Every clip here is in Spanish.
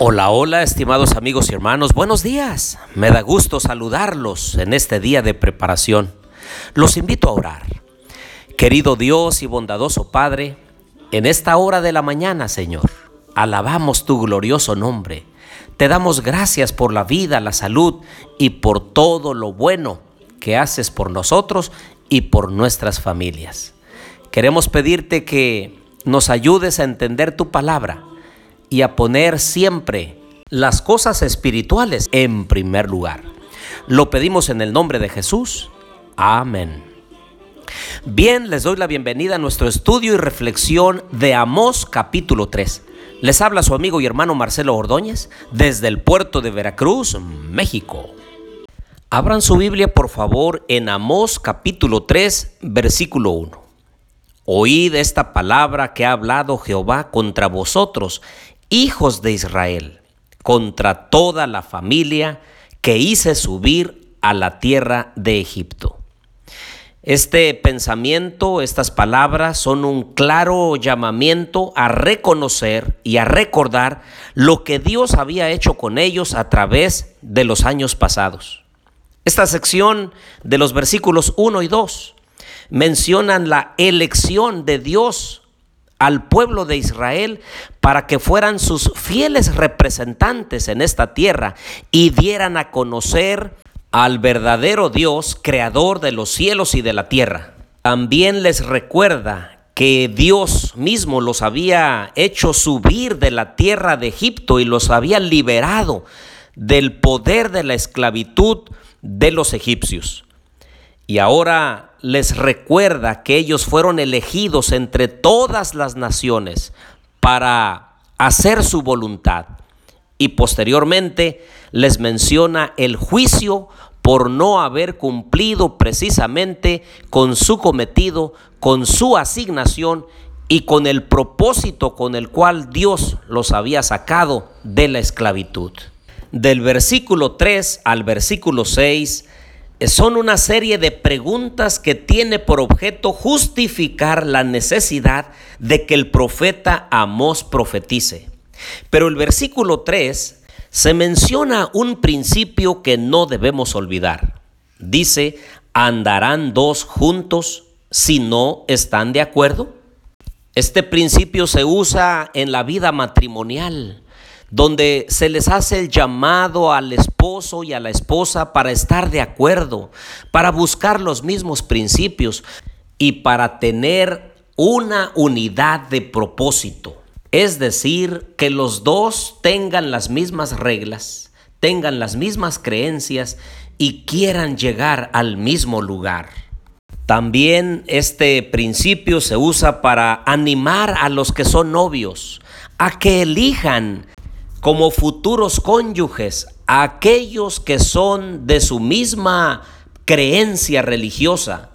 Hola, hola, estimados amigos y hermanos, buenos días. Me da gusto saludarlos en este día de preparación. Los invito a orar. Querido Dios y bondadoso Padre, en esta hora de la mañana, Señor, alabamos tu glorioso nombre. Te damos gracias por la vida, la salud y por todo lo bueno que haces por nosotros y por nuestras familias. Queremos pedirte que nos ayudes a entender tu palabra y a poner siempre las cosas espirituales en primer lugar. Lo pedimos en el nombre de Jesús. Amén. Bien, les doy la bienvenida a nuestro estudio y reflexión de Amós capítulo 3. Les habla su amigo y hermano Marcelo Ordóñez desde el puerto de Veracruz, México. Abran su Biblia por favor en Amós capítulo 3, versículo 1. Oíd esta palabra que ha hablado Jehová contra vosotros hijos de Israel, contra toda la familia que hice subir a la tierra de Egipto. Este pensamiento, estas palabras son un claro llamamiento a reconocer y a recordar lo que Dios había hecho con ellos a través de los años pasados. Esta sección de los versículos 1 y 2 mencionan la elección de Dios al pueblo de Israel para que fueran sus fieles representantes en esta tierra y dieran a conocer al verdadero Dios, creador de los cielos y de la tierra. También les recuerda que Dios mismo los había hecho subir de la tierra de Egipto y los había liberado del poder de la esclavitud de los egipcios. Y ahora les recuerda que ellos fueron elegidos entre todas las naciones para hacer su voluntad. Y posteriormente les menciona el juicio por no haber cumplido precisamente con su cometido, con su asignación y con el propósito con el cual Dios los había sacado de la esclavitud. Del versículo 3 al versículo 6 son una serie de preguntas que tiene por objeto justificar la necesidad de que el profeta Amós profetice. Pero el versículo 3 se menciona un principio que no debemos olvidar. Dice, ¿andarán dos juntos si no están de acuerdo? Este principio se usa en la vida matrimonial donde se les hace el llamado al esposo y a la esposa para estar de acuerdo, para buscar los mismos principios y para tener una unidad de propósito. Es decir, que los dos tengan las mismas reglas, tengan las mismas creencias y quieran llegar al mismo lugar. También este principio se usa para animar a los que son novios a que elijan como futuros cónyuges aquellos que son de su misma creencia religiosa,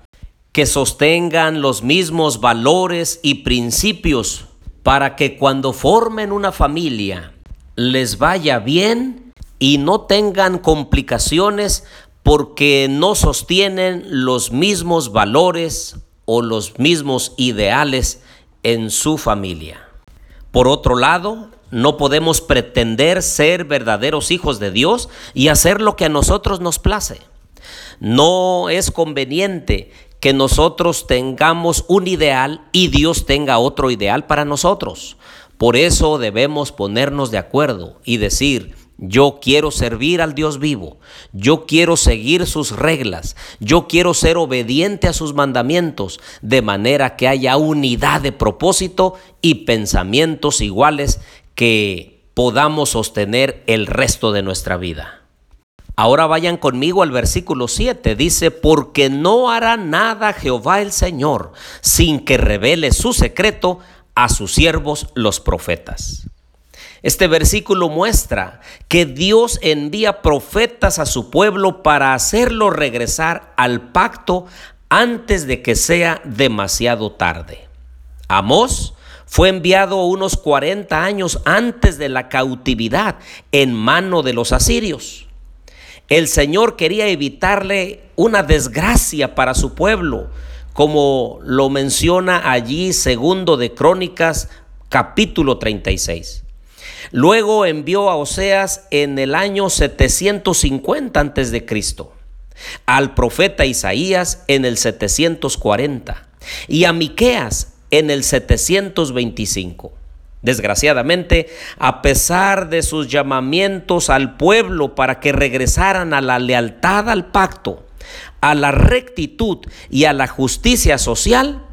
que sostengan los mismos valores y principios para que cuando formen una familia les vaya bien y no tengan complicaciones porque no sostienen los mismos valores o los mismos ideales en su familia. Por otro lado, no podemos pretender ser verdaderos hijos de Dios y hacer lo que a nosotros nos place. No es conveniente que nosotros tengamos un ideal y Dios tenga otro ideal para nosotros. Por eso debemos ponernos de acuerdo y decir, yo quiero servir al Dios vivo. Yo quiero seguir sus reglas. Yo quiero ser obediente a sus mandamientos, de manera que haya unidad de propósito y pensamientos iguales que podamos sostener el resto de nuestra vida. Ahora vayan conmigo al versículo 7. Dice, porque no hará nada Jehová el Señor sin que revele su secreto a sus siervos los profetas. Este versículo muestra que Dios envía profetas a su pueblo para hacerlo regresar al pacto antes de que sea demasiado tarde. Amós fue enviado unos 40 años antes de la cautividad en mano de los asirios. El Señor quería evitarle una desgracia para su pueblo, como lo menciona allí segundo de Crónicas capítulo 36. Luego envió a Oseas en el año 750 antes de Cristo, al profeta Isaías en el 740 y a Miqueas en el 725. Desgraciadamente, a pesar de sus llamamientos al pueblo para que regresaran a la lealtad al pacto, a la rectitud y a la justicia social,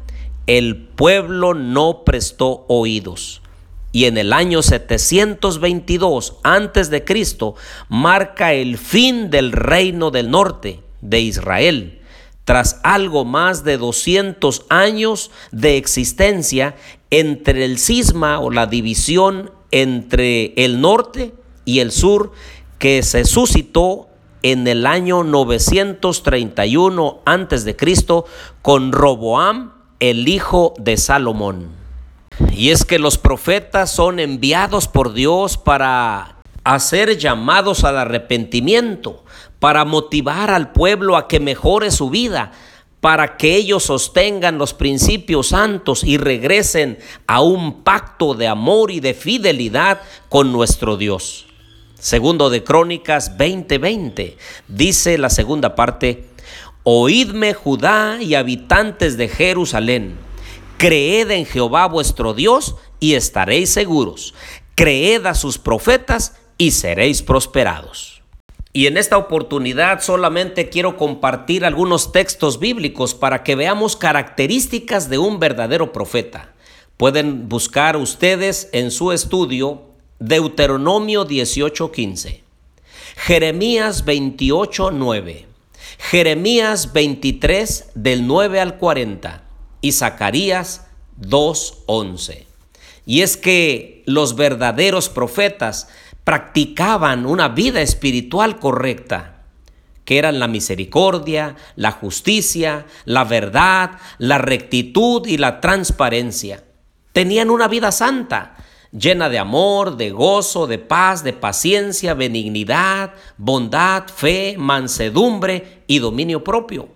el pueblo no prestó oídos. Y en el año 722 antes de Cristo marca el fin del reino del norte de Israel tras algo más de 200 años de existencia entre el cisma o la división entre el norte y el sur que se suscitó en el año 931 antes de Cristo con Roboam, el hijo de Salomón. Y es que los profetas son enviados por Dios para hacer llamados al arrepentimiento, para motivar al pueblo a que mejore su vida, para que ellos sostengan los principios santos y regresen a un pacto de amor y de fidelidad con nuestro Dios. Segundo de Crónicas 20:20 dice la segunda parte, Oídme Judá y habitantes de Jerusalén, creed en Jehová vuestro Dios y estaréis seguros, creed a sus profetas y seréis prosperados. Y en esta oportunidad solamente quiero compartir algunos textos bíblicos para que veamos características de un verdadero profeta. Pueden buscar ustedes en su estudio Deuteronomio 18:15, Jeremías 28:9, Jeremías 23 del 9 al 40 y Zacarías 2:11. Y es que los verdaderos profetas practicaban una vida espiritual correcta, que eran la misericordia, la justicia, la verdad, la rectitud y la transparencia. Tenían una vida santa, llena de amor, de gozo, de paz, de paciencia, benignidad, bondad, fe, mansedumbre y dominio propio.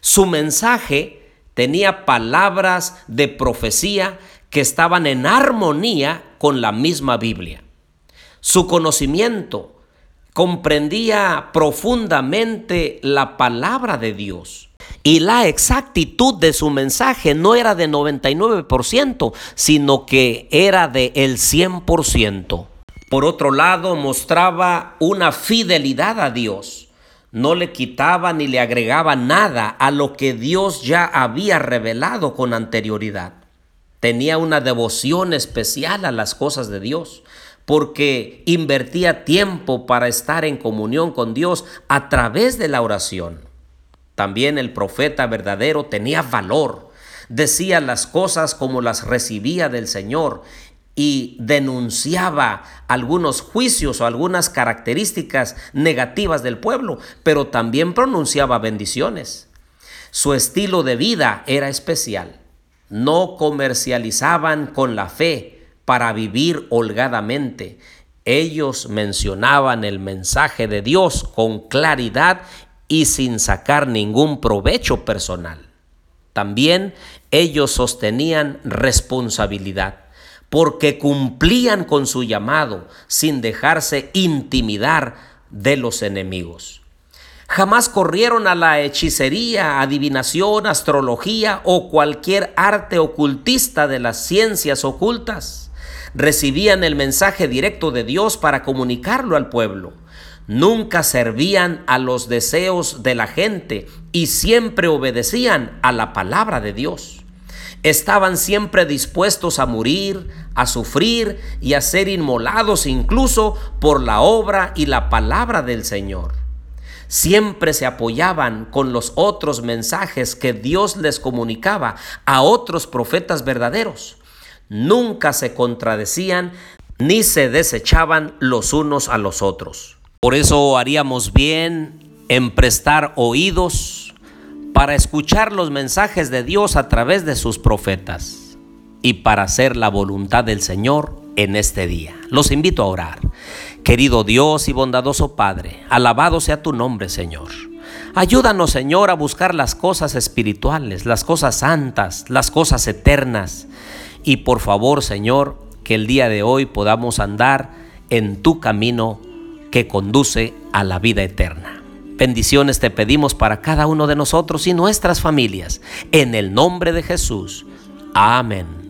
Su mensaje tenía palabras de profecía que estaban en armonía con la misma Biblia. Su conocimiento comprendía profundamente la palabra de Dios. Y la exactitud de su mensaje no era de 99%, sino que era de el 100%. Por otro lado, mostraba una fidelidad a Dios. No le quitaba ni le agregaba nada a lo que Dios ya había revelado con anterioridad. Tenía una devoción especial a las cosas de Dios porque invertía tiempo para estar en comunión con Dios a través de la oración. También el profeta verdadero tenía valor, decía las cosas como las recibía del Señor y denunciaba algunos juicios o algunas características negativas del pueblo, pero también pronunciaba bendiciones. Su estilo de vida era especial. No comercializaban con la fe, para vivir holgadamente. Ellos mencionaban el mensaje de Dios con claridad y sin sacar ningún provecho personal. También ellos sostenían responsabilidad porque cumplían con su llamado sin dejarse intimidar de los enemigos. Jamás corrieron a la hechicería, adivinación, astrología o cualquier arte ocultista de las ciencias ocultas recibían el mensaje directo de Dios para comunicarlo al pueblo. Nunca servían a los deseos de la gente y siempre obedecían a la palabra de Dios. Estaban siempre dispuestos a morir, a sufrir y a ser inmolados incluso por la obra y la palabra del Señor. Siempre se apoyaban con los otros mensajes que Dios les comunicaba a otros profetas verdaderos nunca se contradecían ni se desechaban los unos a los otros. Por eso haríamos bien en prestar oídos para escuchar los mensajes de Dios a través de sus profetas y para hacer la voluntad del Señor en este día. Los invito a orar. Querido Dios y bondadoso Padre, alabado sea tu nombre, Señor. Ayúdanos, Señor, a buscar las cosas espirituales, las cosas santas, las cosas eternas y por favor, Señor, que el día de hoy podamos andar en tu camino que conduce a la vida eterna. Bendiciones te pedimos para cada uno de nosotros y nuestras familias. En el nombre de Jesús. Amén.